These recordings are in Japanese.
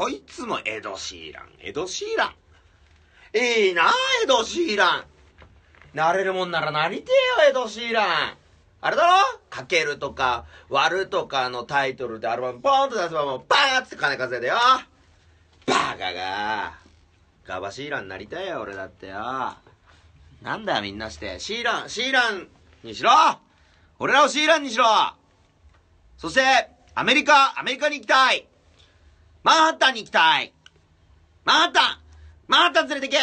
こいつもエド・シーラン。エド・シーラン。いいなエド・シーラン。なれるもんならなりてえよエド・シーラン。あれだろ？かけるとか割るとかのタイトルでアルバムポーンと出せばもうバーって金稼いでよ。バカが。ガバシーランになりたいよ俺だってよ。なんだよみんなして。シーランシーランにしろ。俺らをシーランにしろ。そしてアメリカアメリカに行きたい。マンハッタンに行きたい。マンハッタンマンハッタン連れてけ。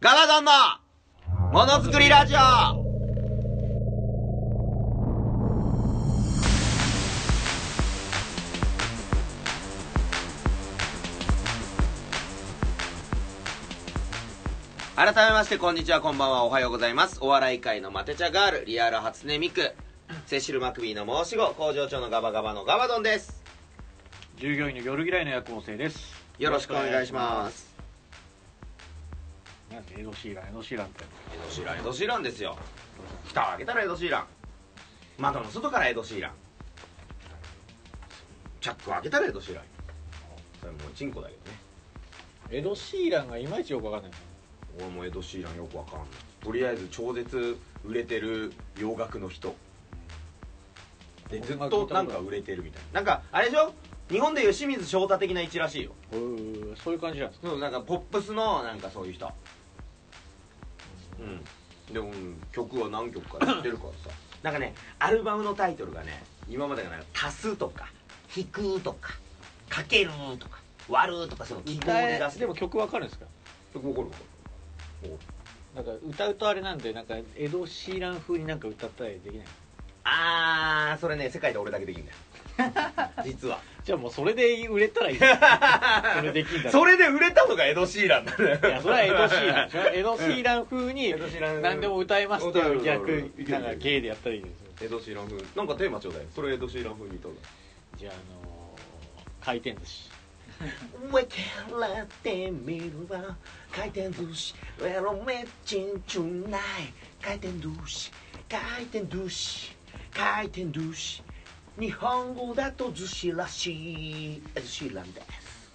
ガバドンのものづくりラジオ。改めましてこんにちはこんばんはおはようございます。お笑い界のマテ茶ガールリアル初音ミクセシル・マクビーの申し子工場長のガバガバのガバドンです。従業員の夜嫌いの夜行性です。よろしくお願いします。なんでエド・シーランエド・シーランって。エド・シーランエド・シーランですよ。蓋を開けたらエド・シーラン。窓の外からエド・シーラン。チャックを開けたらエド・シーラン。それもうチンコだけどね。エド・シーランがいまいちよくわかんない。俺もエド・シーランよくわかんない。とりあえず超絶売れてる洋楽の人。でずっとなんか売れてるみたいな。なんかあれでしょ？日本でいう清水翔太的な位置らしいよ。うーそういう感じなんですか？そうなんかポップスのなんかそういう人。うん。でもうん曲は何曲かやってるからさ。なんかねアルバムのタイトルがね今までがなんか足すとか引くとかかけるとか割るとかその記号で出す。でも曲わかるんですか？曲わかるわ。かなんか歌うとあれなんでなんかエド・シーラン風になんか歌ったりできない？あーそれね世界で俺だけできるんだよ。実はじゃあもうそれで売れたらいい。それできんだそれで売れたのがエド・シーランだよいやそれはエド・シーラン。でしょエド・シーラン風に何でも歌えますっていう逆なんか芸でやったらいいですよ。エド・シーラン風。なんかテーマちょうだい。それエド・シーラン風にどうだ？じゃああのー回転寿司。上からってみるわ。回転寿司。ウェロメチンチュンナイ回転寿司。回転寿司。回転寿司日本語だと寿司らしい。寿司なんです。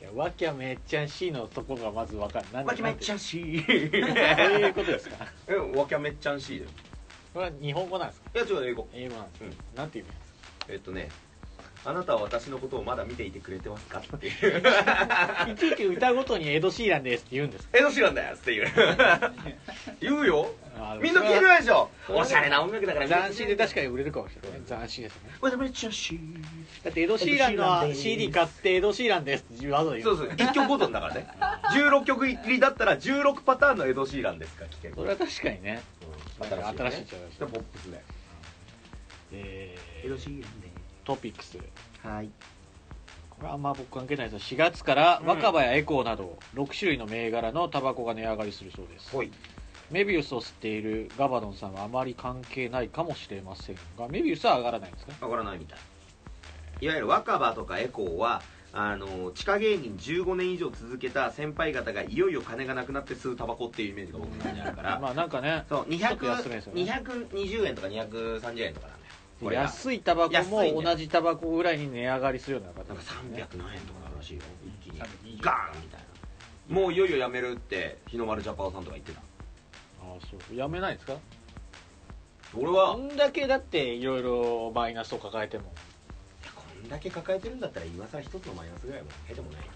いやわきゃめっちゃん C のとこがまずわかんない。わきめっちゃしういうことですかえわきゃめっちゃんしいだよこれは日本語なんですかいや違う英語英語なんですか、うんなんていうですえっとねあなたは私のことをまだ見ていてくれてますかっていう。かいちいち歌ごとにエド・シーランですって言うんです。かエド・シーランっていう。言うよ。あみんな聞いてないでしょ。おしゃれな音楽だから斬新で確かにに売れるかもしれない。斬新ですね。だってエド・シーランの CD 買ってエド・シーランですってわざと言そうそう1曲ごとだからね。16曲入りだったら16パターンのエド・シーランですか聴けるそれは確かにね。うん。新しい新しいっちゃ新しいポップスでえエド・ーシーラン。でトピックス。はい。これはあんま僕関係ないです。4月からうん。若葉やエコーなど6種類の銘柄のタバコが値上がりするそうです。ほい。メビウスを吸っているガバドンさんはあまり関係ないかもしれませんがメビウスは上がらないんですかわからないみたい。いわゆる若葉とかエコーはあの地下芸人15年以上続けた先輩方がいよいよ金がなくなって吸うタバコっていうイメージが僕の中にあるから。まあなんかねそうちょっと安めですよね。220円とか230円とかなこれが。安いタバコ安いもね。同じタバコぐらいに値上がりするような方なんか300ですね何円とかなるらしいよ。一気に。320ガーンみたいな。もういよいよやめるって日の丸ジャパンさんとか言ってた。ああそう。やめないんですか？俺は。こんだけだっていろいろマイナスを抱えても。こんだけ抱えてるんだったら今更一つのマイナスぐらいもへでもないよ。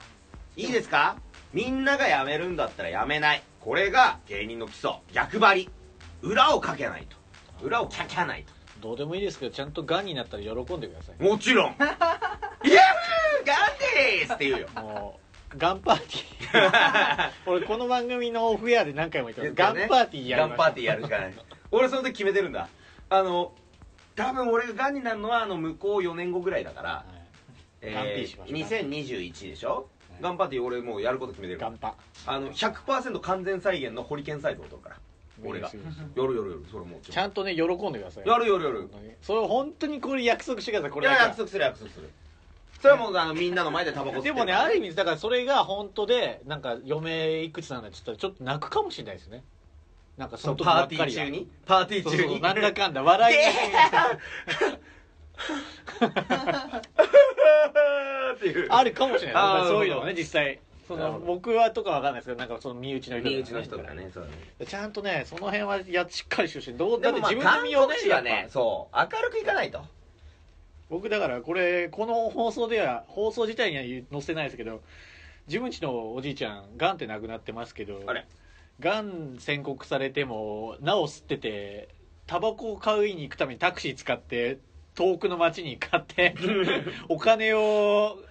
いいですか？みんなが辞めるんだったら辞めない。これが芸人の基礎。逆張り。裏をかけないと。裏をキャキャないとどうでもいいですけどちゃんとガンになったら喜んでください。もちろん「イエフーガンデー!」って言うよ。もうガンパーティー。俺この番組のオフエアで何回も言ってます、ガンパーティーやりましょう。ガンパーティーやるしかない。俺その時決めてるんだ。あの多分俺がガンになるのはあの向こう4年後ぐらいだから、はい。ガンピーしましょう。2021でしょ？ガンパーティー俺もうやること決めてるガンパ。あの100%完全再現のホリケンサイズを取るから俺が。やるやるやるそれもう。ちゃんとね喜んでください。やるやるやるそれ本当にこれ約束してくださいこいやれだけは。約束する約束する。それはもうあのみんなの前でタバコ吸ってでもねある意味だからそれが本当でなんか余命いくつなんだって言ったらちょっと泣くかもしれないですね。なんかその時ばっかりはティー中にパーティー中に。なんだかんだ笑い っていう。あるかもしれない。そういうのがね実際その僕はとかわかんないですけどなんかその身内の人身内の人とかねそうだね。ちゃんとねその辺はやしっかりしてほしいどうだって自分の身をねそう。明るくいかないと。僕だからこれこの放送では放送自体には載せてないですけど自分ちのおじいちゃんがんって亡くなってますけどあれ？がん宣告されてもなお吸っててタバコを買いに行くためにタクシー使って遠くの町に買って お金をうん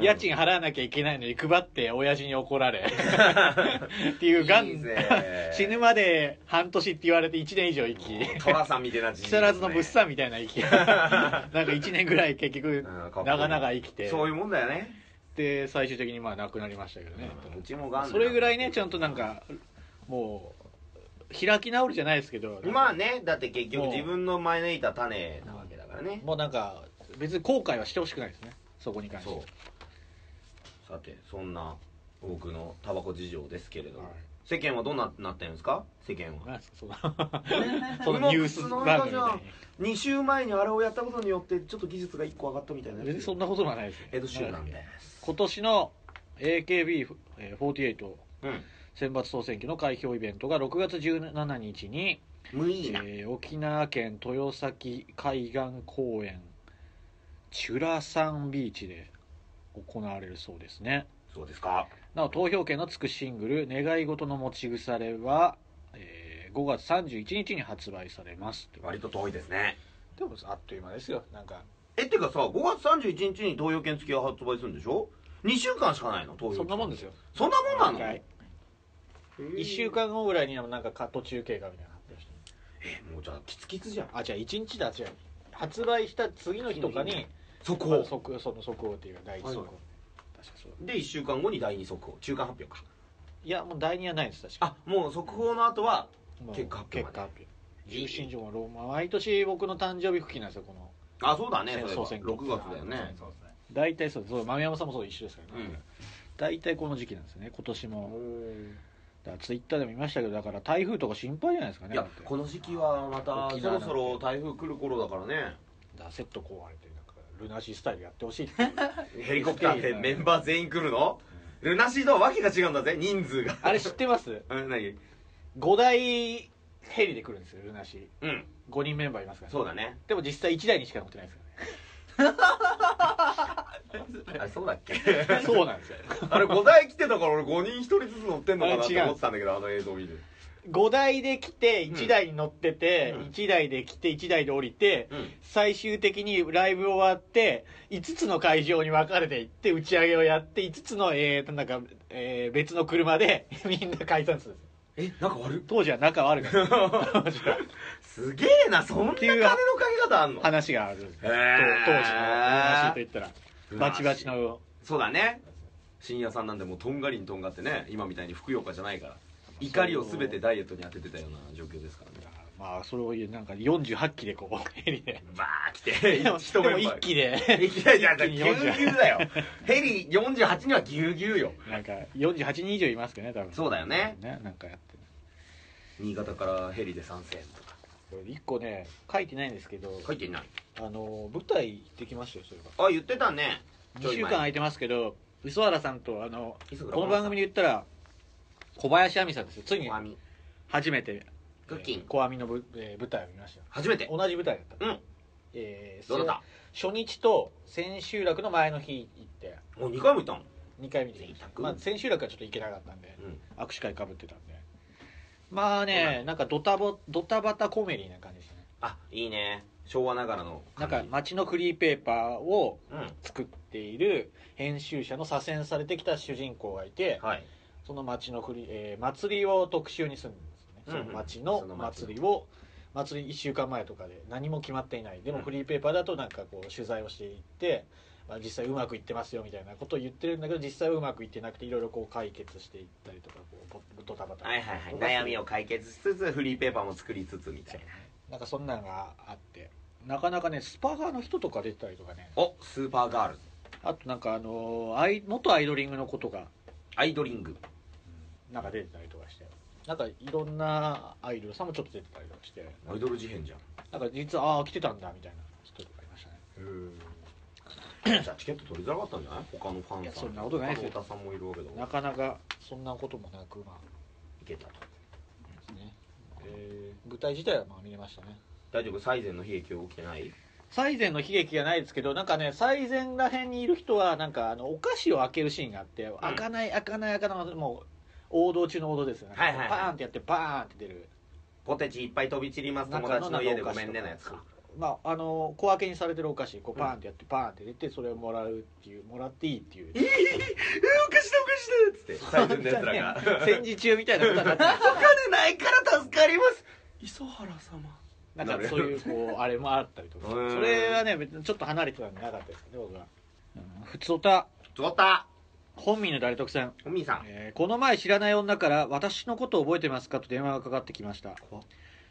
家賃払わなきゃいけないのに配って親父に怒られ。っていうがん。いいぜ。死ぬまで半年って言われて1年以上生き。寅さんみたいな木更津の物産みたいな生き。なんか1年ぐらい結局うんかっこいい長々生きて。そういうもんだよね。で最終的にまあ亡くなりましたけどね。うちもがんそれぐらいねちゃんとなんかもう開き直るじゃないですけど。まあねだって結局自分の招いた種なわけだからね。もうなんか別に後悔はしてほしくないですねそこに関して。そう。さてそんな僕のタバコ事情ですけれど。も、はい。世間はどうななってるんですか？世間は。そのそのニュース番組みたいに2週前にあれをやったことによってちょっと技術が1個上がったみたいな別にそんなことはないですよエド・シューランです今年の AKB48 うん。選抜総選挙の開票イベントが6月17日に、えー沖縄県豊崎海岸公園チュラサンビーチで行われるそうですね。そうですか。なお投票権のつくシングル「願い事の持ち腐れは」えー5月31日に発売されます。割と遠いですね。でもあっという間ですよ。なんかえってかさ5月31日に投票券付きが発売するんでしょ？2週間しかないの？投票そんなもんですよ。そんなもんなの？はいへー。1週間後ぐらいになんかカット中継がみたいなの発表してえもうじゃあキツキツじゃん。あじゃあ1日だ違う発売した次の日とかにそこまあ速その速報っていう第一速報、はいはい。確かそう。で1週間後に第2速報中間発表か。いやもう第2はないです確か。あもう速報の後は結果発表結果発表。重心上はローマ。毎年僕の誕生日付近なんですよこの。あそうだね戦争そういえば。選挙。6月だよね。そうですね大体そうそう。豆山さんもそう一緒ですからね、うん。大体この時期なんですよね今年も。うんだツイッターでも見ましたけどだから台風とか心配じゃないですかねいやこの時期はまたそろそろ台風来る頃だからね。だセット壊れてなんかルナシースタイルやってほしいっていう。ヘリコプターでメンバー全員来るの？ルナシーとはわけが違うんだぜ人数が。あれ知ってます？うん何？5台ヘリで来るんですよルナシうん。ー5人メンバーいますから。そうだね。でも実際1台にしか乗ってないですか あそうだっけ？らねそうなんですよ。あれ5台来てたから俺5人1人ずつ乗ってんのかなって思ってたんだけどあの映像見て5台で来て1台に乗ってて、うん。1台で来て1台で降りて、うん。最終的にライブ終わって5つの会場に分かれていって打ち上げをやって5つの、えーとなんかえー別の車で みんな解散するんですえなんか悪い？当時は仲悪かったすげえなそんな金のかけ方あんの？話がある。んですへー。当当時の話と言ったらバチバチの。そうだね。深夜さんなんでもうとんがりにとんがってね今みたいにふくよかじゃないから怒りを全てダイエットに当ててたような状況ですからね。まあそれを言うなんか48機でこうヘリで。バー来て。でも一で。もメンバー1機でいやいやぎゅう一気にぎゅうだよ。ヘリ48にはぎゅうぎゅうよ。なんか48人以上いますけどね多分。そうだよね。ねなんかやって。る新潟からヘリで参戦とか。これ1個ね書いてないんですけど書いていない。あの舞台行ってきましたよそれがあ言ってたね。ちょ2い前週間空いてますけど磯原さんとあのこの番組で言ったら小林亜美さんですよ。ついに初めてクッキン。えー小網のぶ、えー舞台を見ましたよ。初めて？同じ舞台だった、うん。えーどうだっ初日と千秋楽の前の日行って。たもう2回も行ったの？2回見てきました。まあ、千秋楽はちょっと行けなかったんでうん。握手会かぶってたんで。まあねなんかドタボドタバタコメディな感じですね。あいいね。昭和ながらのなんか街のフリーペーパーをうん。作っている編集者の左遷されてきた主人公がいてはいその町のフリー、えー祭りを特集にするんですよね、うんうん。その町その祭りを祭り1週間前とかで何も決まっていない。でもうん。フリーペーパーだとなんかこう取材をしていって、まあ、実際うまくいってますよみたいなことを言ってるんだけど実際はうまくいってなくていろいろこう解決していったりとかこうドタバタはいはいはい。悩みを解決しつつフリーペーパーも作りつつみたいな。なんかそんなのがあって。なかなかねスパガーの人とか出てたりとかね。おスーパーガールあとなんかあのアイ元アイドリングのことがアイドリング。なんか出てたりとかして。なんかいろんなアイドルさんもちょっと出てたりとかして。アイドル事変じゃん。なんか実はああ来てたんだみたいな。人とかいましたね。じゃあチケット取りづらかったんじゃない？他のファンさん。いやそんなことないですよ。他の太田さんもいるわけだなかなかそんなこともなくまあいけたと。ですね、えー舞台自体はまあ見れましたね。大丈夫？最前の悲劇は起きてない？最前の悲劇がないですけどなんかね最前らへんにいる人はなんかあのお菓子を開けるシーンがあって、開かない開かない開かないもう王道中の王道ですよね、はいはいはい。パーンってやってパーンって出る。ポテチいっぱい飛び散ります友達の家でごめんねのやつ。かまああの小分けにされてるお菓子こうパーンってやってパーンって出てそれをもらうっていうもらっていいっていう。えー、えー、おかしだおかしだっつって。最前のやつらが。戦時中みたいなことになって お金ないから助かります。磯原様なんかそういうこうあれもあったりとか。うんそれはねちょっと離れてたんでなかったですけど僕は、うん、ふつおた。ちょった。本民の大特選。おみーさん。えーこの前知らない女から「私のことを覚えてますか?」と電話がかかってきました。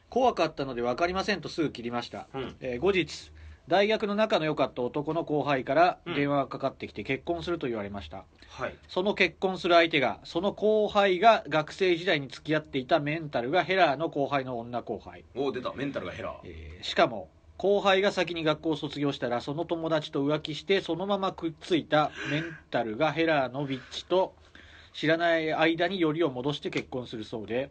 怖かったので分かりませんとすぐ切りました、うん。えー後日大学の仲の良かった男の後輩からうん。電話がかかってきて結婚すると言われました、はい。その結婚する相手がその後輩が学生時代に付き合っていたメンタルがヘラーの後輩の女後輩、おお出た。メンタルがヘラえーしかも後輩が先に学校を卒業したらその友達と浮気してそのままくっついたメンタルがヘラーのビッチと知らない間によりを戻して結婚するそうで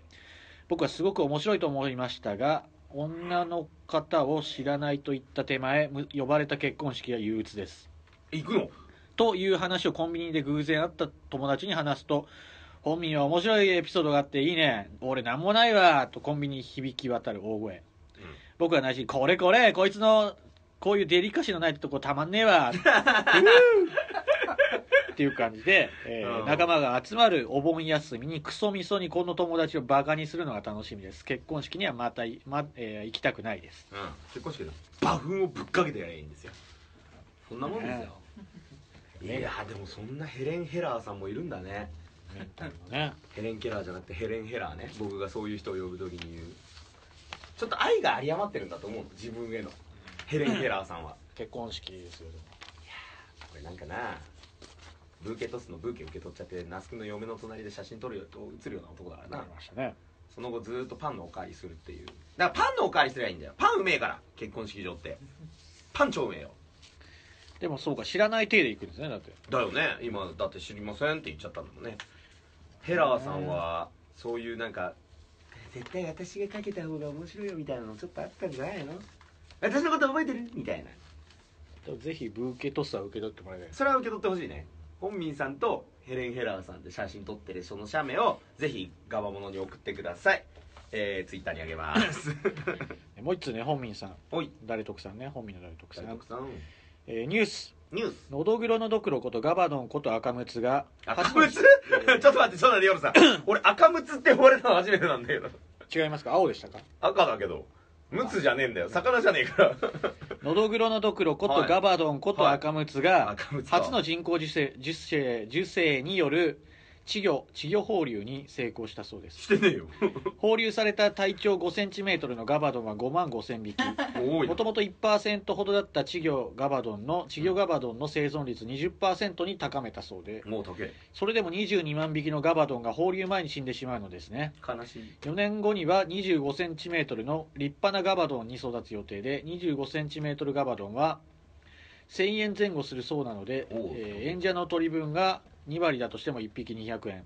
僕はすごく面白いと思いましたが女の方を知らないといった手前む呼ばれた結婚式は憂鬱です。行くの？という話をコンビニで偶然会った友達に話すと本民は面白いエピソードがあっていいね。俺なんもないわとコンビニに響き渡る大声。僕は内心これこれこいつのこういうデリカシーのないとこたまんねえわ っていう感じで、えーうん。仲間が集まるお盆休みにクソみそにこの友達をバカにするのが楽しみです。結婚式にはまた、まえー行きたくないです。うん。結婚式でバフンをぶっかけてやればいいんですよ。そんなもんですよ、いやでもそんなヘレン・ヘラーさんもいるんだね。メンタルのね。ヘレン・ケラーじゃなくてヘレン・ヘラーね。僕がそういう人を呼ぶ時に言う。ちょっと愛が有り余ってるんだと思うの自分への。ヘレン・ヘラーさんは。結婚式ですよ。でもこれなんかなブーケトスのブーケ受け取っちゃって那須君の嫁の隣で写真撮るよと写るような男だからななりましたね。その後ずーっとパンのおかわりするっていう。だからパンのおかわりすればいいんだよ。パンうめえから結婚式場って。パン超うめえよ。でもそうか知らない体で行くんですねだって。だよね。今だって知りませんって言っちゃったんだもんね。ヘラーさんはそういうなんか絶対私がかけた方が面白いよみたいなのちょっとあったんじゃないの？私のこと覚えてる？みたいな。ぜひブーケトスは受け取ってもらいたいそれは受け取ってほしいね本民さんとヘレン・ヘラーさんで写真撮ってるその写メをぜひガバモノに送ってください。えー、ツイッターにあげます。もう一つね本民さん。おい。誰徳さんね本民の誰徳さん、大徳さん？えーニュース。ニュース。のどぐろのドクロことガバドンこと赤ムツが。赤ムツちょっと待ってちょっと待って夜さん。俺赤ムツって呼ばれたの初めてなんだけど。違いますか？青でしたか？赤だけどムツじゃねえんだよ。魚じゃねえから。のどぐろのドクロことはい。ガバドンこと赤ムツが赤ムツか初の人工授精受精受精による稚魚稚魚放流に成功したそうです。してねえよ。放流された体長5センチメートルのガバドンは5万5千匹。多いもともと1%ほどだった稚魚ガバドンの稚魚ガバドンの生存率20%に高めたそうで。もう高えそれでも22万匹のガバドンが放流前に死んでしまうのですね。悲しい。4年後には2 5センチメートルの立派なガバドンに育つ予定で2 5センチメートルガバドンは1000円前後するそうなので、えー演者の取り分が2割だとしても1匹200円、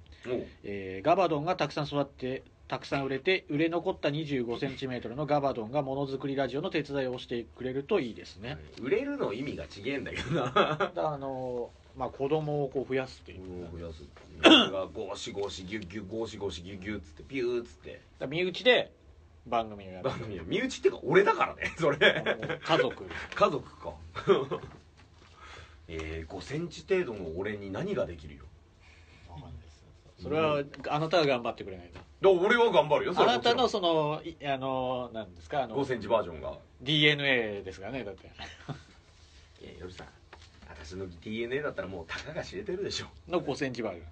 えーガバドンがたくさん育ってたくさん売れて売れ残った2 5センチメートルのガバドンがものづくりラジオの手伝いをしてくれるといいですね。売れるの意味が違えんだけどな。だあのーまあ子供をこう増やすっていう。増やす。それがゴーシゴーシギュッギュッゴーシゴーシギュッギュッつってピューっつって。身内で番組をやる。番組身内っていうか俺だからねそれ。家族。家族かえー、5センチ程度の俺に何ができるよ。わかんないですそれはあなたが頑張ってくれないと。俺は頑張るよそあなたのそのいあのなんですか？あの5センチバージョンが。DNA ですからねだって。いや夜さん橋の木 DNA だったらもうたかが知れてるでしょ。の5センチバーグ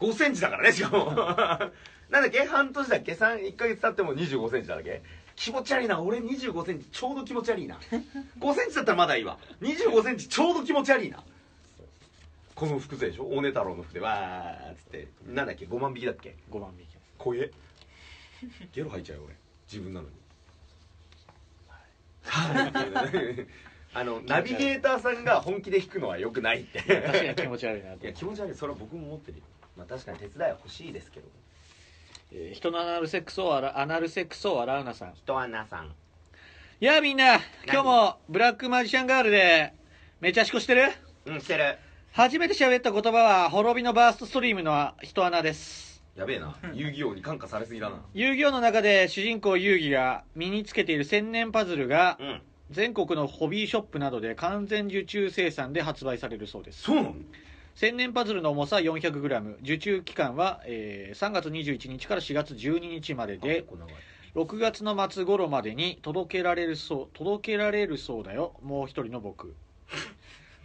5センチだからねしかも。なんだっけ？半年だっけ？1ヶ月経っても2 5センチだっけ？気持ち悪いな。俺2 5センチちょうど気持ち悪いな。5センチだったらまだいいわ。2 5センチちょうど気持ち悪いな。この服でしょ？大根太郎の服で。わーっつって。なんだっけ？5万匹だっけ？5万匹怖えゲロ吐いちゃうよ俺。自分なのに。はい。あのナビゲーターさんが本気で弾くのはよくないって。確かに気持ち悪いなといや気持ち悪い。それは僕も思ってるよ。まあ確かに手伝いは欲しいですけどえー人のアナルセックスをあらアナルセックスを洗うなさん。人穴さん。いやあみんな今日もブラックマジシャンガールでめちゃしこしてる？うんしてる。初めて喋った言葉は滅びのバーストストリームの人穴です。やべえな。遊戯王に感化されすぎだな。遊戯王の中で主人公遊戯が身につけている千年パズルがうん。全国のホビーショップなどで完全受注生産で発売されるそうです。そうなの？千年パズルの重さ 400g 受注期間は、えー3月21日から4月12日までで結構長い。6月の末頃までに届けられるそう届けられるそうだよ。もう一人の僕。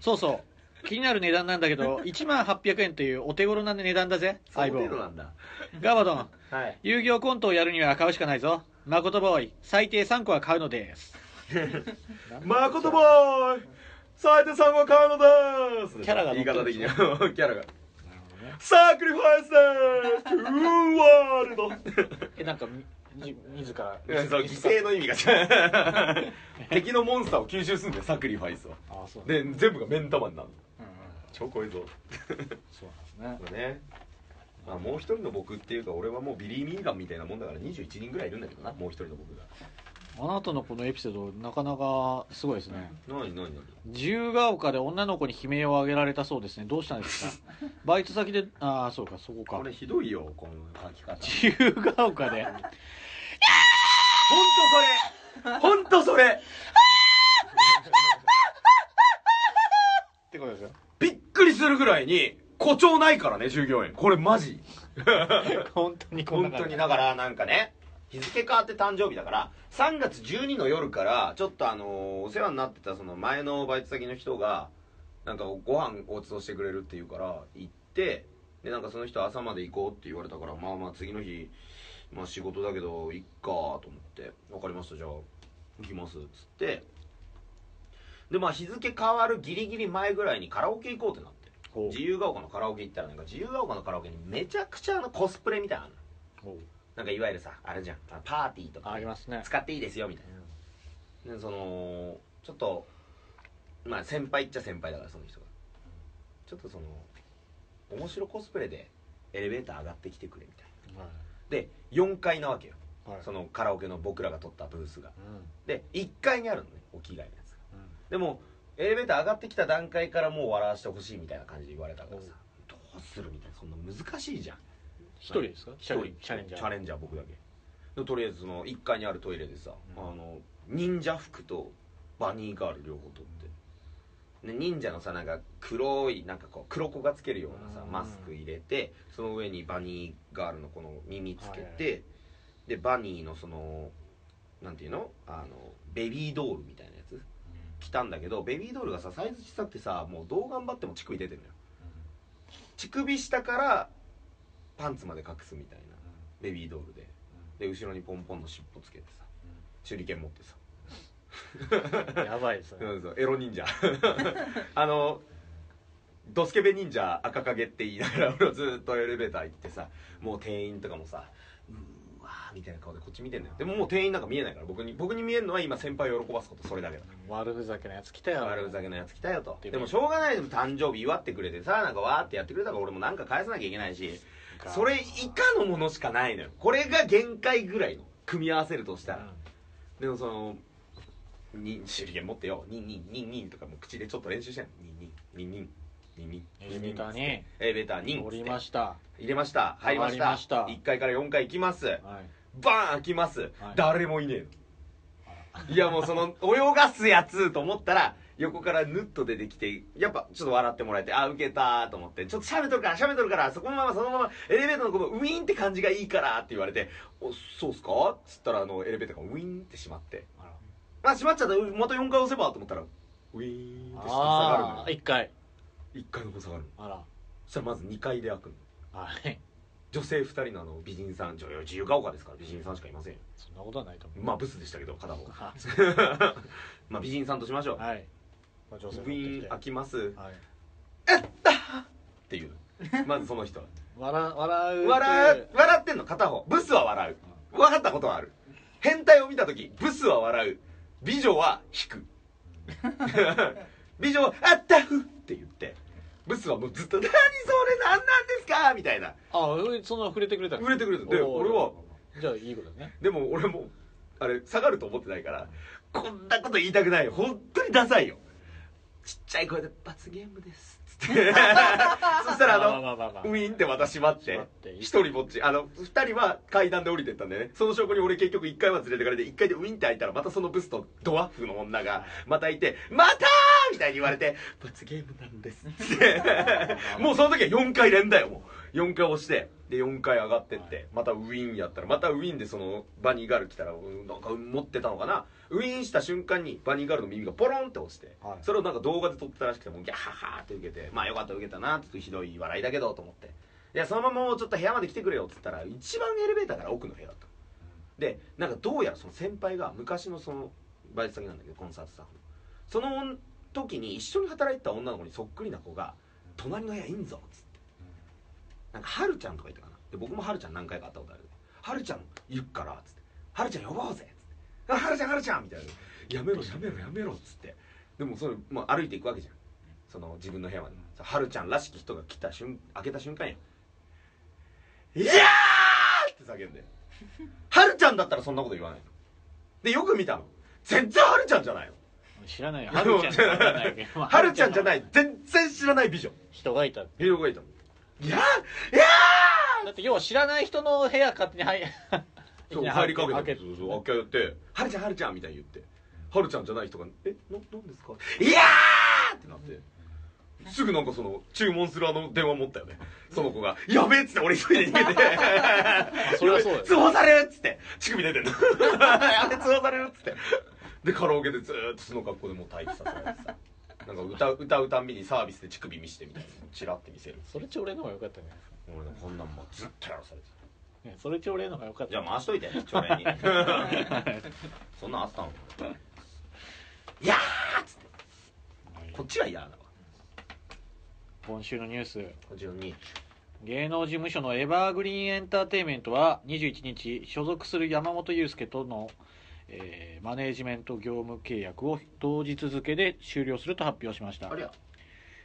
そうそう。気になる値段なんだけど 1万800円というお手頃な値段だぜ相棒。程度なんだ。ガバドン。はい。遊戯王コントをやるには買うしかないぞ。誠ボーイ。最低3個は買うのです。誠ボーイ最低3号買うのです。キャラが乗言い方的に キャラが。ね。サクリファイスです。トゥーワールド。えなんかみじ自らそう犠牲の意味が。違 う敵のモンスターを吸収するんだよサクリファイスは。ああそう。で全部が目ん玉になるの。うんうん超怖いぞそうなんですね。ね。まあもう一人の僕っていうか俺はもうビリー・ミーガンみたいなもんだから21人ぐらいいるんだけどなもう一人の僕があなたのこのエピソードなかなかすごいですね。何何何？自由が丘で女の子に悲鳴を上げられたそうですね。どうしたんですか？バイト先でああそうかそこか。これひどいよこの書き方。自由が丘で。本当それ。本当それ。ってことですよ。びっくりするぐらいに誇張ないからね従業員。これマジ。本当にこんな本当にだからなんかね日付変わって誕生日だから3月12の夜からちょっとあのーお世話になってたその前のバイト先の人がなんかご飯ごちそうしてくれるっていうから行ってでなんかその人朝まで行こうって言われたからまあまあ次の日まあ仕事だけど行っかと思って分かりましたじゃあ行きますっつって。でまあ日付変わるギリギリ前ぐらいにカラオケ行こうってなって。自由が丘のカラオケ行ったらなんか自由が丘のカラオケにめちゃくちゃあのコスプレみたいなのなんかいわゆるさあれじゃん。パーティーとかありますね。使っていいですよみたいな。でそのちょっとまあ先輩っちゃ先輩だからその人が。ちょっとその面白コスプレでエレベーター上がってきてくれみたいな。はい。で4階なわけよ。はい。そのカラオケの僕らが撮ったブースが。うん。で1階にあるのねお着替えのやつが。うん。でもエレベーター上がってきた段階からもう笑わせてほしいみたいな感じで言われたからさ。どうするみたいな。そんな難しいじゃん一人ですか？一人。チャレンジャー。チャレンジャー。僕だけ。でとりあえずその1階にあるトイレでさ、うん。あの忍者服とバニーガール両方取って。で忍者のさなんか黒いなんかこう黒子がつけるようなさうん。マスク入れてその上にバニーガールのこの耳つけはいてでバニーのそのなんていうの？あのベビードールみたいなやつ？着たんだけどベビードールがさサイズ小さくてさもうどう頑張っても乳首出てるのよ。乳首下からパンツまで隠すみたいな。ベビードールで。で後ろにポンポンの尻尾つけてさ。手裏剣持ってさ。やばいですねそうそう。エロ忍者。あのドスケベ忍者赤影って言いながら俺はずっとエレベーター行ってさもう店員とかもさうーわーみたいな顔でこっち見てんだよ。でももう店員なんか見えないから僕に僕に見えるのは今先輩を喜ばすことそれだけだ悪ふざけなやつ来たよ。悪ふざけのやつ来たよと。でもでもしょうがない。でも誕生日祝ってくれてさなんかわーってやってくれたから俺もなんか返さなきゃいけないしそれ以下のものしかないのよ。これが限界ぐらいの組み合わせるとしたら、でもそのに手裏剣持ってよ。ニンニンニンニンとかもう口でちょっと練習してんの。ニンニンニンニンニンニンエレベーターに。エレベーターに降りました。入れました。入りました。ました。1階から4階行きます。はい。バーン開きます、はい。誰もいねえの。いやもうその泳がすやつと思ったら横からヌッと出てきてやっぱちょっと笑ってもらえてあウケたと思ってちょっとしゃべとるからしゃべとるからそこのままそのままエレベーターのこのウィーンって感じがいいからって言われておそうっすか？っつったらあのエレベーターがウィーンって閉まってあらあ閉まっちゃったまた4階押せばと思ったらウィーンって下がるのよ。ああ一回。1階の子下がるの。あら。そしたらまず2階で開くの。はい。女性2人のあの美人さん女優自由が丘ですから美人さんしかいませんよ。そんなことはないと思う。まあブスでしたけど片方。あ まあ美人さんとしましょう。はいまあ女性部員開きます。っはいていう。まずその人は。笑笑う笑う。笑ってんの片方。ブスは笑う。分かったことはある。変態を見た時ブスは笑う。美女は引く。美女は「あったふ」って言って。ブスはもうずっと「何それ何なんですか?」みたいな。あそんな触れてくれたの？触れてくれるで俺は。じゃあいいことだね。でも俺もあれ下がると思ってないからこんなこと言いたくない本当にダサいよちっちゃい声で「罰ゲームです」つってそしたらあのまあまあまあまあ。ウィーンってまた閉まって。一人ぼっちあの二人は階段で降りてったんでね。その証拠に俺結局一回は連れてかれて一回でウィーンって開いたらまたそのブスとドワッフの女がまたいて「またー!」みたいに言われて「罰ゲームなんです」って。もうその時は4回連だよもう4回押してで4回上がってってまたウィーンやったらまたウィーンでそのバニーガール来たらうんなんか持ってたのかな？ウィーンした瞬間にバニーガールの耳がポロンって落ちて、はい。それをなんか動画で撮ってたらしくてもうギャッハッハーって受けてまあよかった受けたなちょっとひどい笑いだけどと思って。いやそのままもうちょっと部屋まで来てくれよっつったら一番エレベーターから奥の部屋だった。でなんかどうやらその先輩が昔のそのバイト先なんだけどコンサートスタッフの。その時に一緒に働いてた女の子にそっくりな子が「隣の部屋いんぞ」っつってなんかはるちゃんとかいたかな。で僕もはるちゃん何回か会ったことある。はるちゃんいるからっつって「はるちゃん呼ぼうぜ」っつってあ「はるちゃんはるちゃん」みたいな「やめろやめろやめろ」っつって。でもそれ、まあ、歩いていくわけじゃん。その自分の部屋まで。さはるちゃんらしき人が来た瞬開けた瞬間や「いやー!」って叫んで。はるちゃんだったらそんなこと言わないの。でよく見たの。全然はるちゃんじゃないの。知らないよ。はるちゃんじゃない。はるちゃんじゃない。全然知らない美女。人がいた人がいたのいやー！いやだって要は知らない人の部屋勝手に入ーそう入りかけ開けてそうそう。開けて「はるちゃんはるちゃん」みたいに言って。はるちゃんじゃない人が「えななんですか?」いやー！ってなって。すぐなんかその注文するあの電話持ったよね。その子が「やべえ」っつって俺一人で逃げて。それはそうだよ通報されるっつって。乳首出てんの やべ通報されるっつって。でカラオケでずーっとその格好でもう待機させられてさなんか歌う歌うたんびにサービスで乳首見してみたいなのチラって見せる。それちょ俺の方が良かったね俺ねこんなんもうずっとやらされてた。ねそれちょ俺の方が良かった。じゃあ回しといてちょれに。そんなんあったのいやーっつって。こっちが嫌だわ。今週のニュース。こっちのに芸能事務所のエバーグリーンエンターテインメントは21日所属する山本裕介との、えーマネージメント業務契約を同日付で終了すると発表しました。ありゃ。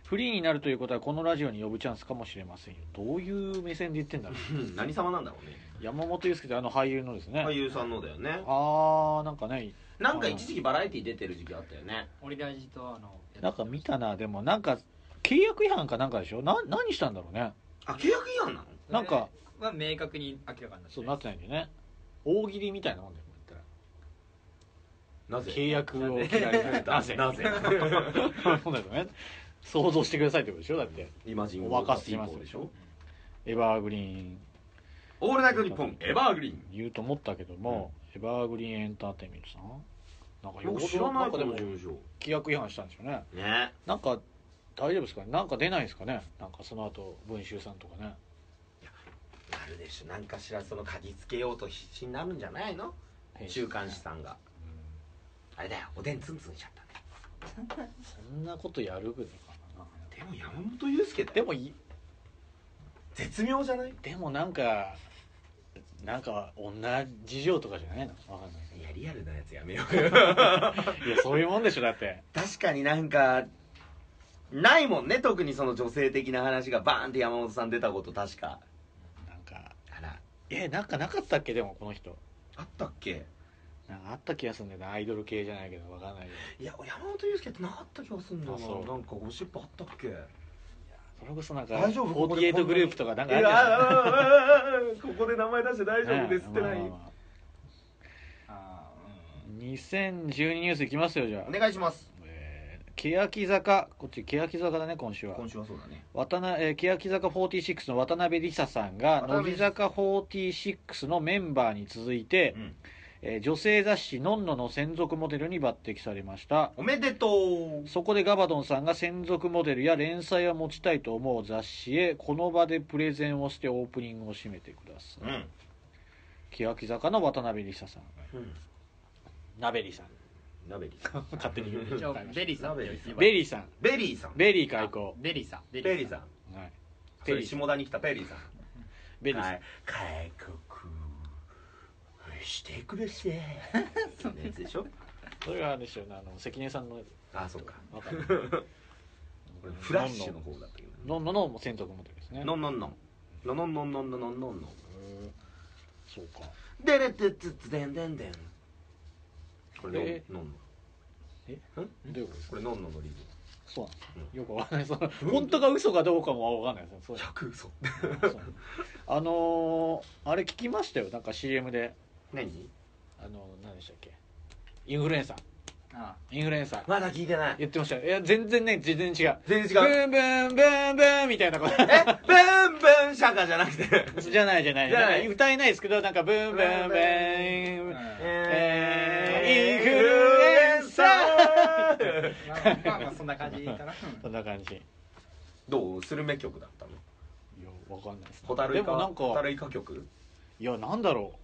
フリーになるということはこのラジオに呼ぶチャンスかもしれませんよ。どういう目線で言ってんだろう。う ん何様なんだろうね。山本裕介ってあの俳優のですね、俳優さんのだよね。ああなんかね。なんか一時期バラエティ出てる時期あったよね。オリラジとあのなんか見たな。でもなんか契約違反かなんかでしょ？な何したんだろうね。あ契約違反なの？なんかは明確に明らかになってそうなってないんだよね。大喜利みたいなもんだよなぜ？契約をいきなりなぜ？なぜ？そうだよね。想像してくださいってことでしょ？だって。イマジンお任せしますでしょ？エバーグリーン。オールナイトニッポンエバーグリーン。言うと思ったけども、エバーグリーンエンターテインメントさん。なんかよ僕知らないでも規約違反したんですよね。ね。なんか大丈夫ですか？ねなんか出ないですかね？なんかその後文春さんとかね。なるでしょ。なんかしらその嗅ぎつけようと必死になるんじゃないの？週刊誌さんがあれだよおでんツンツンしちゃったねそんなことやるのかな。でも山本裕介でもい絶妙じゃない？でもなんかなんか女事情とかじゃないの？わかんないいやリアルなやつやめようよ。いやそういうもんでしょだって。確かになんかないもんね特にその女性的な話が。バーンって山本さん出たこと確か。なんかあらえなんかなかったっけでもこの人。あったっけ？なんかあった気がするんだよな。アイドル系じゃないけどわかんないけど。いや山本裕介ってなかった気がするんだよあそう。ななんかゴシップあったっけ？それこそなんか大丈夫？ここで48グループとかなんかあいやるじゃないあーここで名前出して大丈夫ですってない。あまあまあ。あ2012ニュースいきますよじゃあ。お願いします。えー欅坂。こっち欅坂だね今週は。今週はそうだね。渡辺えー欅坂46の渡辺梨沙さんが渡辺乃木坂46のメンバーに続いて、うんえー女性雑誌「のんの」の専属モデルに抜擢されました。おめでとう。そこでガバドンさんが専属モデルや連載を持ちたいと思う雑誌へこの場でプレゼンをしてオープニングを締めてください、うん。欅坂の渡邉理佐さん。うん。鍋リさん。ナベリーさん。勝手に言う。ベリーさん。ベリーさん。ベリーさん。ベリー開口ベリーさん。ベベリーさん。はい。それ下田に来たペリーさん。ベリーさん。開国してくれせ。そんなやつでしょ？それはあれでしょうねあの関根さんの。あそっか。わかるこれフラッシュの方だったけどのんのの専属モデルですね。のんの。んのんのんのんのんのんのんのんの。んへー。そうか。でれてつつでんでんでん。これえのんの。んえん？どういうことですか？これのんのんのリズそうなんですか？よくわかんない。その本当か嘘かどうかもわかんないですね。そう。ム100嘘。そう。あのー、あれ聞きましたよ。なんか CM で何？あの何でしたっけ？インフルエンサー。あインフルエンサー。まだ聞いてない。言ってましたよ。いや全然ね全然違う。全然違う。ブンブンブンブンみたいなこと。え？ブンブンシャカじゃなくて。じゃないじゃない。じゃない。歌えないですけどなんかブンブンブンえーインフルエンサー。まあまあそんな感じかな。そんな感じ。いどう？スルメ曲だったの？やわかんないです。ホタルイカ？でもなんかホタルイカ曲？いやなんだろう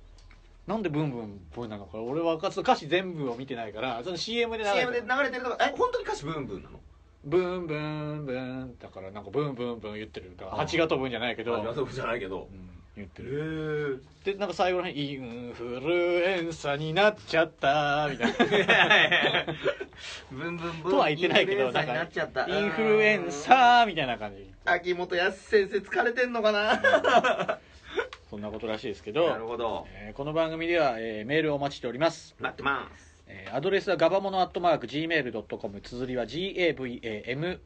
なんでブンブンブンなのか俺は歌詞全部を見てないからその CM で流れて CM で流れてるとかえ本当に歌詞ブンブンなの？ブンブンブンだからなんかブンブンブン言ってる。からあ。蜂が飛ぶんじゃないけど、あそうじゃないけど。うん言ってへるえでなんか最後らへんインフルエンサーになっちゃったみたいな。ブンブンブン。とは言ってないけどインフルエンサーみたいな感じ。秋元康先生疲れてんのかな？そんなことらしいですけなどるほど。えーこの番組では、えーメールをお待ちしております、待ってます。えーアドレスはガバモノアットマーク Gmail.com 綴りは GAVAMONO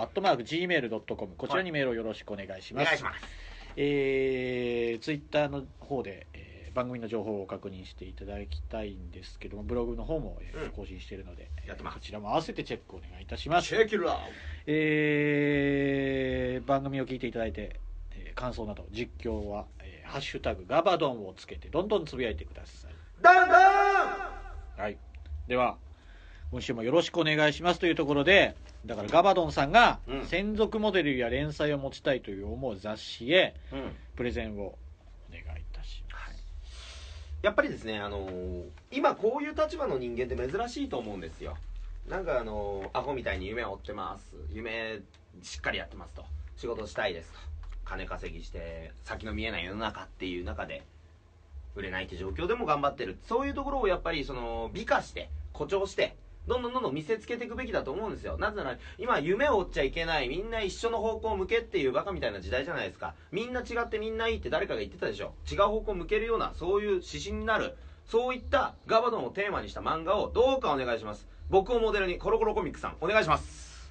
アットマーク Gmail.com こちらにメールをよろしくお願いします、お願いします。えー、ツイッターの方で、えー番組の情報を確認していただきたいんですけどもブログの方も、えーうん。更新しているので、えーやってます。そちらも合わせてチェックお願いいたします。チ、ェキラえー番組を聞いていただいて、えー感想など実況は、えーハッシュタグガバドン」をつけてどんどんつぶやいてください。ダンダン。はい、では今週もよろしくお願いしますというところでだからガバドンさんがうん。専属モデルや連載を持ちたいという思う雑誌へうん。プレゼンをお願いいたします。やっぱりですねあのー今こういう立場の人間って珍しいと思うんですよ。なんかあのーアホみたいに夢を追ってます。夢しっかりやってますと。仕事したいですと金稼ぎして先の見えない世の中っていう中で売れないって状況でも頑張ってるそういうところをやっぱりその美化して誇張してどんどんどんどん見せつけていくべきだと思うんですよ。なぜなら今夢を追っちゃいけないみんな一緒の方向を向けっていうバカみたいな時代じゃないですか。みんな違ってみんないいって誰かが言ってたでしょ。違う方向を向けるようなそういう指針になるそういったガバドンをテーマにした漫画をどうかお願いします。僕をモデルにコロコロコミックさんお願いします。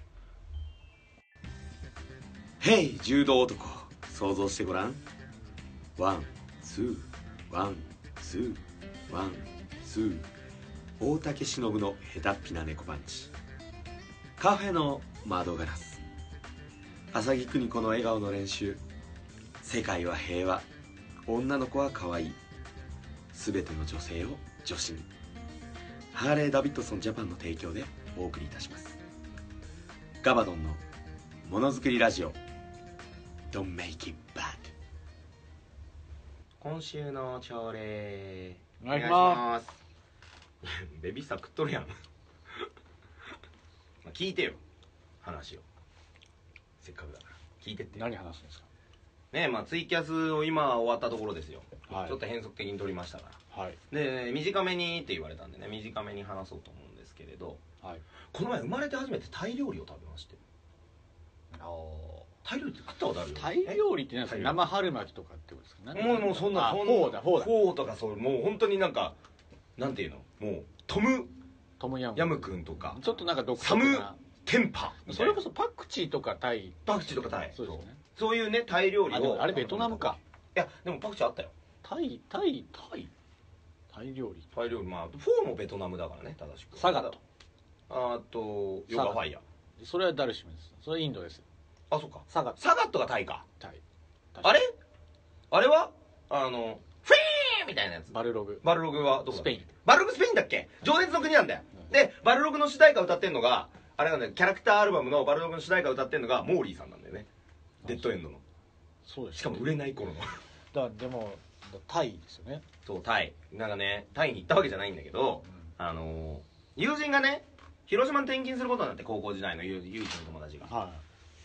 ヘイ柔道男。想像してごらん。ワンツー。ワンツー。ワンツー。大竹しのぶの下手っぴな猫パンチ。カフェの窓ガラス。浅木邦子の笑顔の練習。世界は平和。女の子は可愛い。全ての女性を女子に。ハーレー・ダビッドソン・ジャパンの提供でお送りいたします。ガバドンのものづくりラジオ。Don't make it bad. 今週の朝礼。お願いします。ベビースター食っとるやん。まあ聞いてよ。話を。せっかくだから。聞いてって何話すんですねまあツイキャスを今終わったところですよ、はい。ちょっと変則的に撮りましたから。かはい。で短めにって言われたんでね短めに話そうと思うんですけれど。はい。この前生まれて初めてタイ料理を食べましてタイ料理って食ったことある？タイ料理って何ですか生春巻きとかってことですか？ねもうもうそんなフォーだフォーだ。フォーとかそうもう本当になんかなんていうの？もうトムトムヤム。ヤムクンとか。ちょっとなんか独サムテンパ。それこそパクチーとかタイ。パクチーとかタイ。そうですね。そう。いうねタイ料理を。あでもあれベトナムか。いやでもパクチーあったよ。タイタイタイ？タイ料理。タイ料理。まあフォーもベトナムだからね正しくサガット。あとヨガファイヤーそれはダルシムです。それインドですあそっか。サガット。サガットがタイか。タイ。あれ？あれは？あのフィーみたいなやつ。バルログ。バルログはどこだスペイン。バルログスペインだっけ？情熱の国なんだよ、でバルログの主題歌歌ってんのがあれなんだよ。キャラクターアルバムのバルログの主題歌歌ってんのがモーリーさんなんだよね。デッドエンドの。そう。です。しかも売れない頃の。だでもタイですよね。そうタイ。なんかねタイに行ったわけじゃないんだけど、あのー友人がね広島に転勤することになって高校時代の唯唯一の友達が。は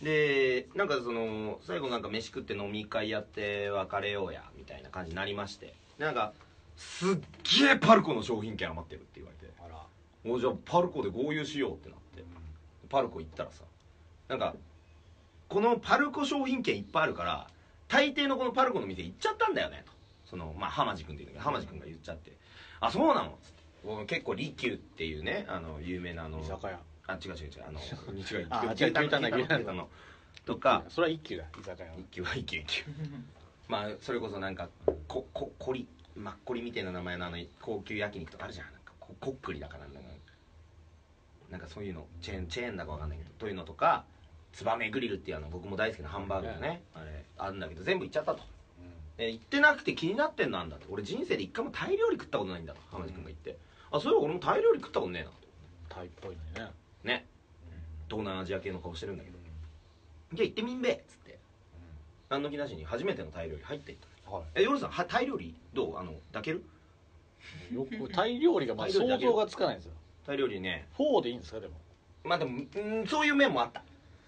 でなんかその最後なんか飯食って飲み会やって別れようやみたいな感じになりまして。でなんかすっげえパルコの商品券余ってるって言われて。いあら。もうじゃあパルコで合流しようってなって。パルコ行ったらさ。なんかこのパルコ商品券いっぱいあるから大抵のこのパルコの店行っちゃったんだよねと。そのまあ浜地君っていう浜地君が言っちゃって「あそうなの?」っつって。僕結構利休っていうねあの有名なあの居酒屋あ違う違う違うあの違うあ牛タン違う牛タンだ牛タン牛タンのとか。それは一級だ居酒屋は。一級は一級一級まあそれこそなんかこここりマッコリみたいな名前のあの高級焼肉とかあるじゃん。なんかここっくりだからなんかなんかそういうのチェーンチェーンだかわかんないけどというのとかツバメグリルっていうあの僕も大好きなハンバーグがねあれあるんだけど全部行っちゃったと。え行ってなくて気になってんのなんだって。俺人生で一回もタイ料理食ったことないんだと浜地君が言って、あそういえば俺もタイ料理食ったことねえなとタイっぽいのにねね。東南アジア系の顔してるんだけど。じゃあ行ってみんべっつって。何の気なしに初めてのタイ料理入っていったはえ夜さんはタイ料理どう？あの抱ける？いよくタイ料理がまあ想像がつかないんですよ。タイ料理ね。フォーでいいんですかでも？まあでもうんそういう面もあった。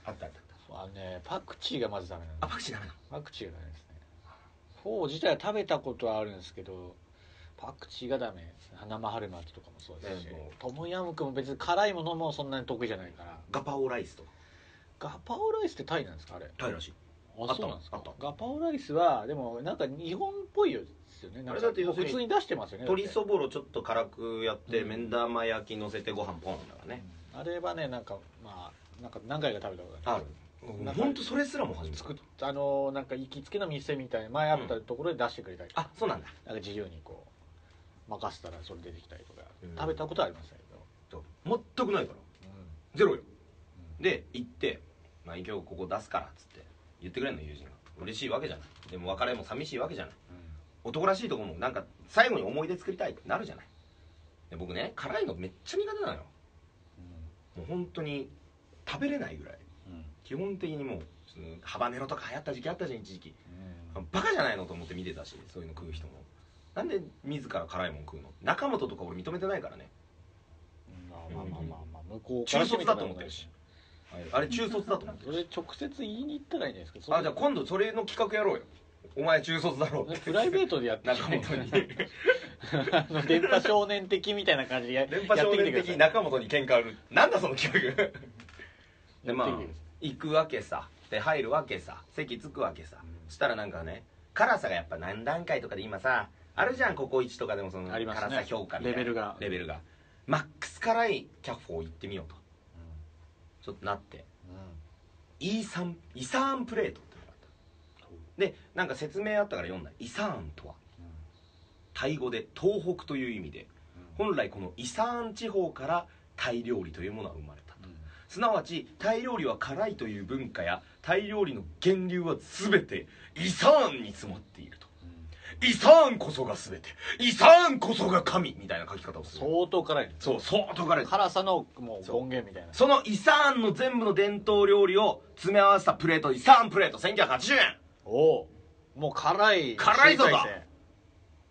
あったあった。あったあのねパクチーがまずダメなんあでパクチーダメなの。パクチーがダメですね。フォー自体は食べたことはあるんですけどパクチーがダメ。生春巻きとかもそうですし。ねもう。トムヤムクンも別に辛いものもそんなに得意じゃないから。ガパオライスとか。ガパオライスってタイなんですかあれ？タイらしい。あったそうなんですか？あったガパオライスはでもなんか日本っぽいですよね。なんあれかだって要するに普通に出してますよね。鶏そぼぼろちょっと辛くやってうん玉焼き乗せてご飯ポンだからね。あれはねなんかまあなんか何回か食べたことあある。るなんか本当それすらも初めて。作ったあのなんか行きつけの店みたいな前あったところで出してくれたり。あそうなんだ。なんか自由にこう任せたらそれ出てきたりとか、うん。食べたことはありましたけど、全くないから。ゼロよ。で行って「まあ、今日ここ出すから」っつって言ってくれんの友人が。嬉しいわけじゃない。でも別れも寂しいわけじゃない。男らしいとこもなんか最後に思い出作りたいってなるじゃない。で僕ね辛いのめっちゃ苦手なのよ。もう本当に食べれないぐらい。基本的にもうそのハバネロとか流行った時期あったじゃん一時期。バカじゃないのと思って見てたしそういうの食う人もなんで自ら辛いもん食うの？中本とか俺認めてないからね。まあまあまあまあまあ。向こう中卒だと思ってるし。あれ中卒だと思ってるそれ直接言いに行ったらいいんじゃないですか？あじゃあ今度それの企画やろうよ。お前中卒だろうって。プライベートでやって中本に。電波少年的みたいな感じでや電波少年的中本に喧嘩売る。なんだその企画？でまあ行くわけさ。で入るわけさ。席着くわけさ、そしたらなんかね辛さがやっぱ何段階とかで今さあるじゃんココイチとかでもそのありますね。辛さ評価みたいな。レベルが。レベルが。マックス辛いキャッフォー行ってみようと。ちょっとなって。イーサンイサーンプレートってのがあった。でなんか説明あったから読んだ。イサーンとは。タイ語で東北という意味で。本来このイサーン地方からタイ料理というものは生まれたと。すなわちタイ料理は辛いという文化やタイ料理の源流は全てイサーンに詰まっているとイサーンこそが全て。イサーンこそが神みたいな書き方をする。相当辛いそう相当辛い。辛さのもう権限みたいな。そのイサーンの全部の伝統料理を詰め合わせたプレートイサーンプレート1980円。おおもう辛い。辛いぞと。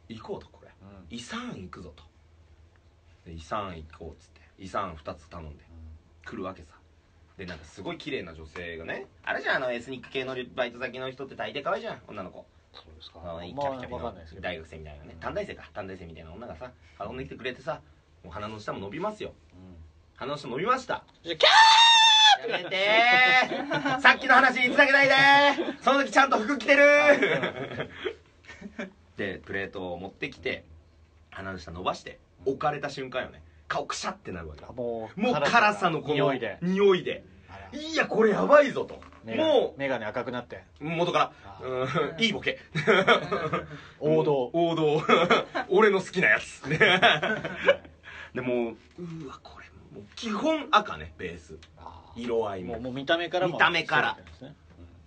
行こうとこれ。うん。イサーン行くぞと。でイサーン行こうっつってイサーン2つ頼んで来るわけさ。でなんかすごい綺麗な女性がねあれじゃんあのエスニック系のバイト先の人って大抵可愛いじゃん女の子そうですか。あのキャピまあキャピの大学生みたいなね。短大生か。短大生みたいな女がさ運んできてくれてさもう鼻の下も伸びますよ。うん。鼻の下伸びました。キャやめてー。さっきの話につなげないでー。その時ちゃんと服着てるー。でプレートを持ってきて鼻の下伸ばして置かれた瞬間よね。顔くしゃってなるわけ。ーもうもう辛さのこの匂いで。匂いで。あら。いやこれやばいぞとも眼鏡赤くなって。う元から。あうん。いいボケ。王道。王道。俺の好きなやつ。でもううわこれもう基本赤ねベース。色合いも。もう見た目からも見た目から。ね。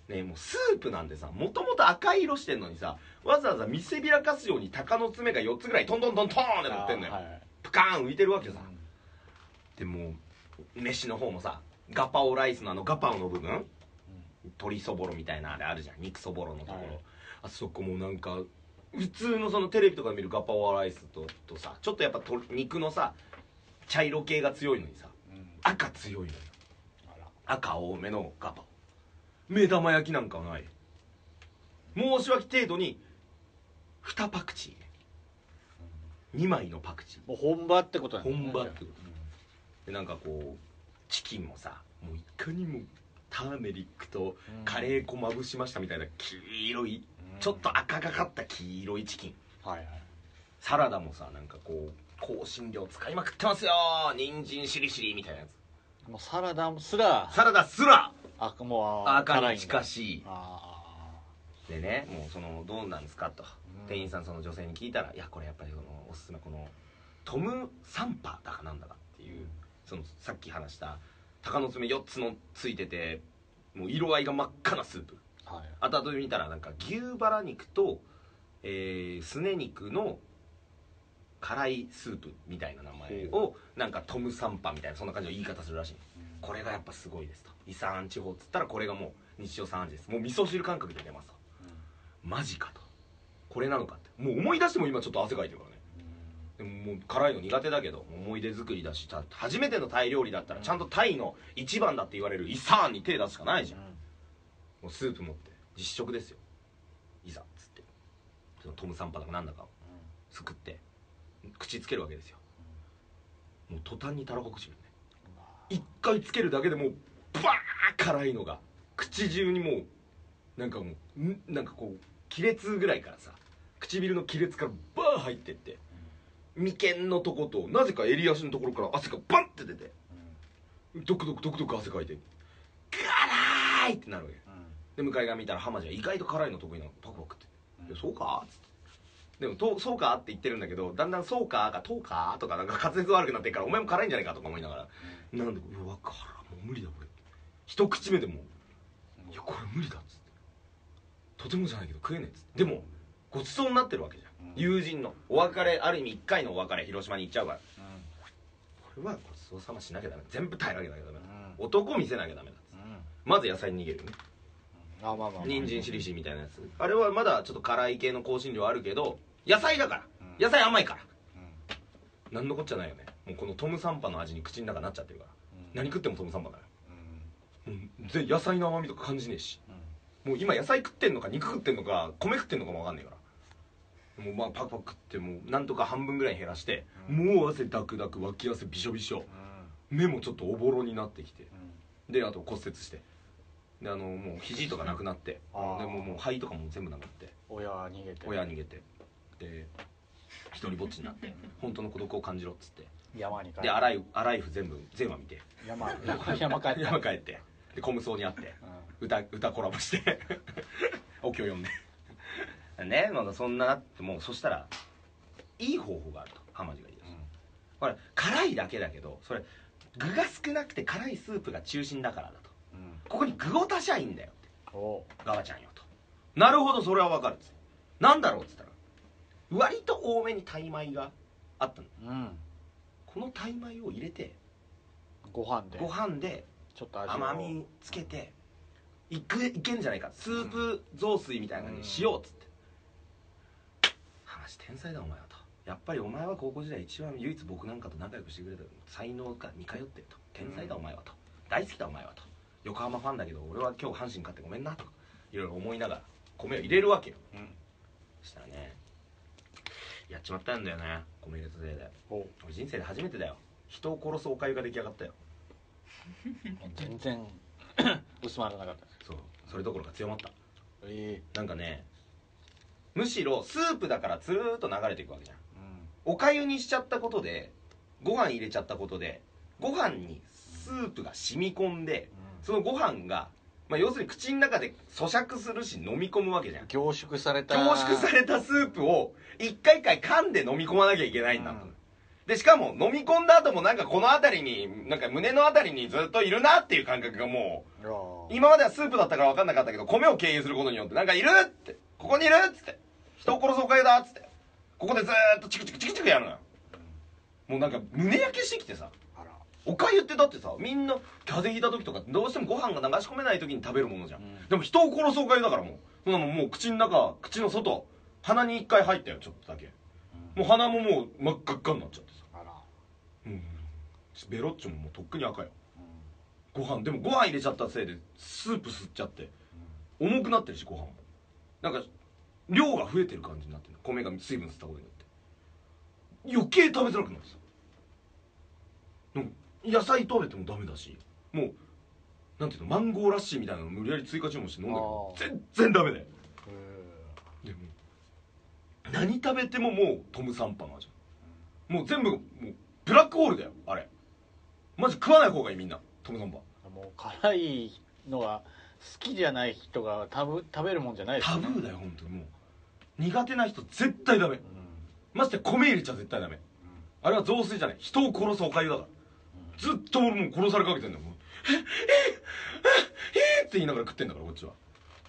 ねもうスープなんてさもともと赤い色してんのにさわざわざ見せびらかすように鷹の爪が4つぐらいトントントントーンって乗ってんのよ、プカーン浮いてるわけさ、でもう飯の方もさガパオライスのあのガパオの部分、鶏そぼろみたいなあれあるじゃん。肉そぼろのところ、はいあそこもなんか普通のそのテレビとかで見るガパオライスととさちょっとやっぱと肉のさ茶色系が強いのにさうん。赤強いのよ。赤多めのガパオ。目玉焼きなんかはない。申し訳程度に2パクチー2枚のパクチー。もう本場ってことなんね。本場ってこと。でなんかこうチキンもさもういかにもターメリックとカレー粉まぶしましたみたいな黄色いうん。ちょっと赤がかった黄色いチキン。はいはい。サラダもさなんかこう香辛料使いまくってますよ人参しりしりみたいなやつ。もうサラダすら。サラダすら。あもう赤に近しい。あでねもうそのどうなんですかと、うん。店員さんその女性に聞いたら「いやこれやっぱりそのおすすめこのトム・サンパだかなんだか」っていうそのさっき話した鷹の爪4つのついててもう色合いが真っ赤なスープ。あはい。後々見たらなんか牛バラ肉と、えー、すね肉の辛いスープみたいな名前をなんかトム・サンパみたいなそんな感じの言い方するらしい。これがやっぱすごいですと。伊佐安地方っつったらこれがもう日常茶飯事です。もう味噌汁感覚で出ますと。マジかと。これなのかって。もう思い出しても今ちょっと汗かいてるからね。でももう辛いの苦手だけど思い出作りだし初めてのタイ料理だったらちゃんとタイの一番だって言われるイサーンに手出すしかないじゃん。もうスープ持って実食ですよ。いざっつって。そのトムサンパだかなんだかをすくって口つけるわけですよ。もう途端にたらこ口にね。一回つけるだけでもうバー辛いのが口中にもうなんかもうん？なんかこう亀裂ぐらいからさ唇の亀裂からバー入ってって眉間のとことなぜか襟足のところから汗がバンって出てドクドクドクドク汗かいて辛いってなるわけで向かい側見たら浜地は意外と辛いの得意なのパクパクって「いやそうか?」っつってでもと「そうか?」って言ってるんだけどだんだん「そうか?」か「とうか?」とかなんか滑舌悪くなってるからお前も辛いんじゃないかとか思いながらなんで「うわ辛もう無理だ俺」一口目でもう「いやこれ無理だ」っつって「とてもじゃないけど食えねえ」っつってでもごちそうになってるわけじゃん、うん友人のお別れある意味一回のお別れ広島に行っちゃうから。これはごちそうさましなきゃダメ全部耐えなきゃダメだ、男見せなきゃダメだまず野菜に逃げるよねあまあまあまあ。人参しりしりみたいなやつ。あれはまだちょっと辛い系の香辛料あるけど野菜だから。うん。野菜甘いから。うん。何のこっちゃないよね。もうこのトムサンパの味に口の中なっちゃってるから。何食ってもトムサンパだよもうぜ野菜の甘みとか感じねえし。もう今野菜食ってんのか肉食ってんのか米食ってんのかも分かんねえからもうまあパクパク食ってもうなんとか半分ぐらい減らして、もう汗ダクダク脇汗びしょびしょ。目もちょっとおぼろになってきて。であと骨折して。であのもう肘とかなくなって。でもうもう肺とかも全部なくなって。親は逃げて。親逃げて。で一人ぼっちになって。本当の孤独を感じろっつって。山に帰で洗い洗い夫全部全話見て。山。山帰って。山帰って。でコムソに会って。歌歌コラボして。お経読んでねまだそんななってもうそしたらいい方法があると浜地が言い出す。これ辛いだけだけどそれ具が少なくて辛いスープが中心だからだと。ここに具を足しゃいいんだよって。お。ガバちゃんよと。なるほどそれはわかるっつって。なんだろうっつったら割と多めにタイ米があったの。うん。このタイ米を入れてご飯で。ご飯でちょっと甘みつけていくいけんじゃないか。スープ雑炊みたいな感じにしようっつって、話天才だお前はと。やっぱりお前は高校時代一番唯一僕なんかと仲良くしてくれた才能が似通ってると。天才だお前はと。大好きだお前はと。横浜ファンだけど俺は今日阪神勝ってごめんなと。かいろいろ思いながら米を入れるわけよ。うん。そしたらねやっちまったんだよね米入れたせいで。お俺人生で初めてだよ。人を殺すおかゆが出来上がったよ。全然 薄まらなかった。そう。それどころか強まった。え。なんかねむしろスープだからつるーっと流れていくわけじゃん。えおかゆにしちゃったことでご飯入れちゃったことでご飯にスープが染み込んでそのご飯が、まあ、要するに口の中で咀嚼するし飲み込むわけじゃん。凝縮された。凝縮されたスープを一回一回噛んで飲み込まなきゃいけないんだと、うん。でしかも飲み込んだ後もなんかこの辺りになんか胸の辺りにずっといるなっていう感覚がもう今まではスープだったから分かんなかったけど米を経由することによってなんかいるってここにいるっつって人を殺すおかげだっつって。ここでずーっとチクチクチクチクやるのよ。もうなんか胸焼けしてきてさ。おかゆってだってさみんな風邪ひいた時とかどうしてもご飯が流し込めない時に食べるものじゃん、うん。でも人を殺すおかゆだからもう。そんなもんもう口の中口の外鼻に一回入ったよちょっとだけ。もう鼻ももう真っ赤っかになっちゃってさ。あら。うん。ベロッチョももうとっくに赤よ。ご飯でもご飯入れちゃったせいでスープ吸っちゃって。重くなってるしご飯も。なんか量が増えてる感じになってる米が水分吸ったことによって。余計食べづらくなるんですよ野菜食べてもダメだし。もうなんていうのマンゴーラッシーみたいなの無理やり追加注文して飲んでるけど全然ダメだよ。でも何食べてももうトムサンパの味。もう全部もうブラックホールだよあれ。マジ食わない方がいいみんな。トムサンパもう辛いのが好きじゃない人が食べ食べるもんじゃないですよね。タブーだよ本当にもう苦手な人絶対ダメ。ましてや米入れちゃ絶対ダメ。あれは雑炊じゃない。人を殺すおかゆだから。ずっと俺もう殺されかけてんだよ。もうええええって言いながら食ってんだからこっちは。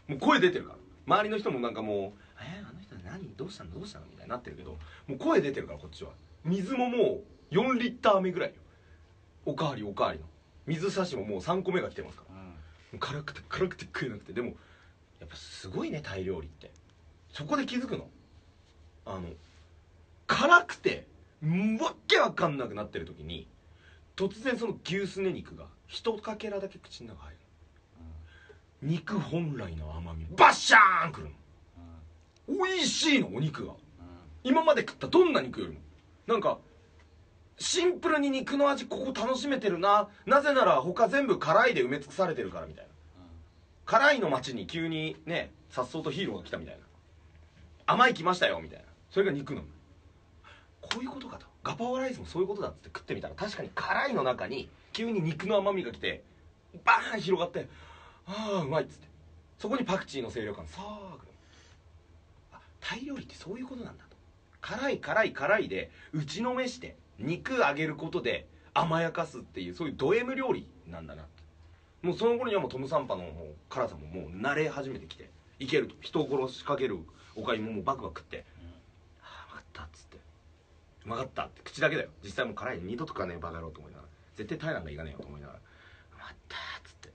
もう声出てるから。周りの人もなんかもう「えあの人何？どうしたの？どうしたの?」みたいになってるけどもう声出てるからこっちは。水ももう4リッター目ぐらいよ。おかわりおかわりの。水差しももう3個目が来てますから。うん。辛くて辛くて食えなくて。でもやっぱすごいねタイ料理ってそこで気づくの？あの辛くてんわけわかんなくなってる時に突然その牛すね肉が一かけらだけ口の中入る肉本来の甘みバッシャーンくるの。美味しいのお肉が。今まで食ったどんな肉よりも。なんかシンプルに肉の味ここ楽しめてるな。なぜなら他全部辛いで埋め尽くされてるからみたいな。辛いの街に急にねさっそうとヒーローが来たみたいな甘い来ましたよみたいな。それが肉なの。こういうことかと。ガパオライスもそういうことだっつって食ってみたら。確かに辛いの中に急に肉の甘みが来てバーン広がってああうまいっつって。そこにパクチーの清涼感。さあくる。あタイ料理ってそういうことなんだと。辛い辛い辛いで打ちのめして肉揚げることで甘やかすっていうそういうド M 料理なんだなもうその頃にはもうトムサンパの辛さももう慣れ始めてきて。いけると。人を殺しかけるおかゆももうバクバク食って「ああうまかった」っつって「うまかった」って。口だけだよ。実際もう辛い二度とかねえバカ野郎と思いながら。絶対タイランがいかねえよと思いながら「うまかった」っつって。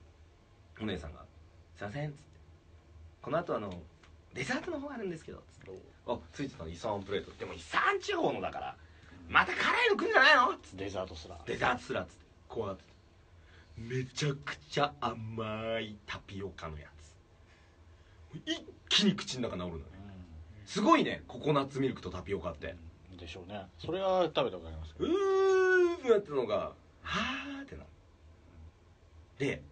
お姉さんが「すいません」っつって「この後あのデザートの方あるんですけど」つって。あついてたのイサンプレート。でもイサン地方のだからまた辛いの来るんじゃないのつって。デザートすら。デザートすらっつって。こうやって。めちゃくちゃ甘いタピオカのやつ一気に口の中治るのよすごいねココナッツミルクとタピオカって。うんでしょうね。それは食べたことありますうーってなってたのがはーってなる。で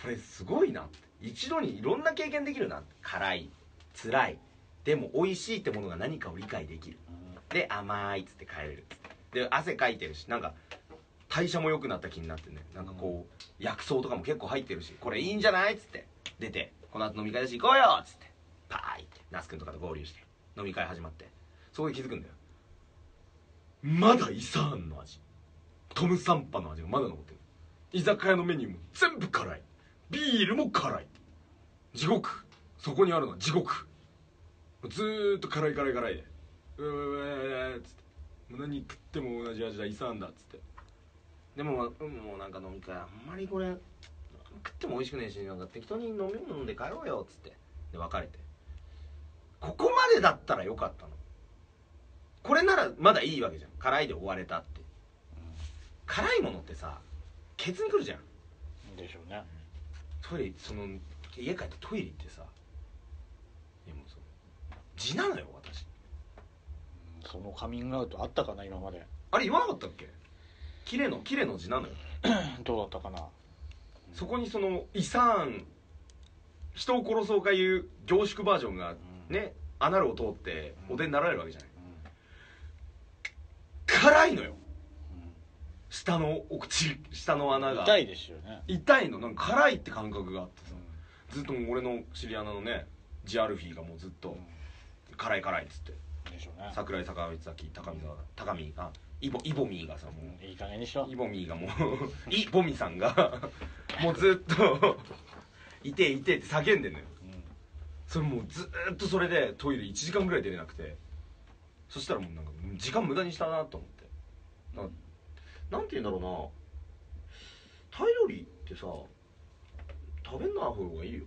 これすごいなって。一度にいろんな経験できるな辛い辛い。でも美味しいってものが何かを理解できる。で甘いっつって帰れる。で汗かいてるしなんか代謝も良くなった気になってね。なんかこう薬草とかも結構入ってるしこれいいんじゃないっつって出てこの後飲み会だし行こうよ！っつってパーイって那須君とかと合流して飲み会始まってそこで気づくんだよ。まだイサーンの味。トムサンパの味がまだ残ってる。居酒屋のメニューも全部辛い。ビールも辛い。地獄。そこにあるのは地獄。ずーっと辛い辛い辛いで。うーっつってもう何食っても同じ味だイサーンだっつってでも、うん、もうなんか飲み会あんまりこれ食っても美味しくねえしなんか適当に飲み物飲んで帰ろうよっつって。で別れて。ここまでだったらよかったの。これならまだいいわけじゃん。辛いで終われたって。辛いものってさケツにくるじゃん。でしょうね。トイレその家帰ってトイレ行ってさ。いやもうそう字なのよ私。そのカミングアウトあったかな今まで。あれ言わなかったっけ？キレのキレの字なのよ。どうだったかなそこにその遺産人を殺そうかいう凝縮バージョンがねアナルを通ってお出になられるわけじゃない。辛いのよ。下のお口下の穴が。痛いですよね。痛いのなんか辛いって感覚があってさ。ずっともう俺の知り合いのねジアルフィーがもうずっと辛い辛いっつって。でしょうね。桜井坂崎高見沢高見あイボイボミーがさもう。いい加減にしろ。イボミーがもう イボミさんがもうずっと「いてえいてえ」って叫んでんのよ。うん。それもうずーっとそれでトイレ1時間ぐらい出れなくて。そしたらもうなんか時間無駄にしたなと思って。ななんて言うんだろうな。タイ料理ってさ食べんない方がいいよ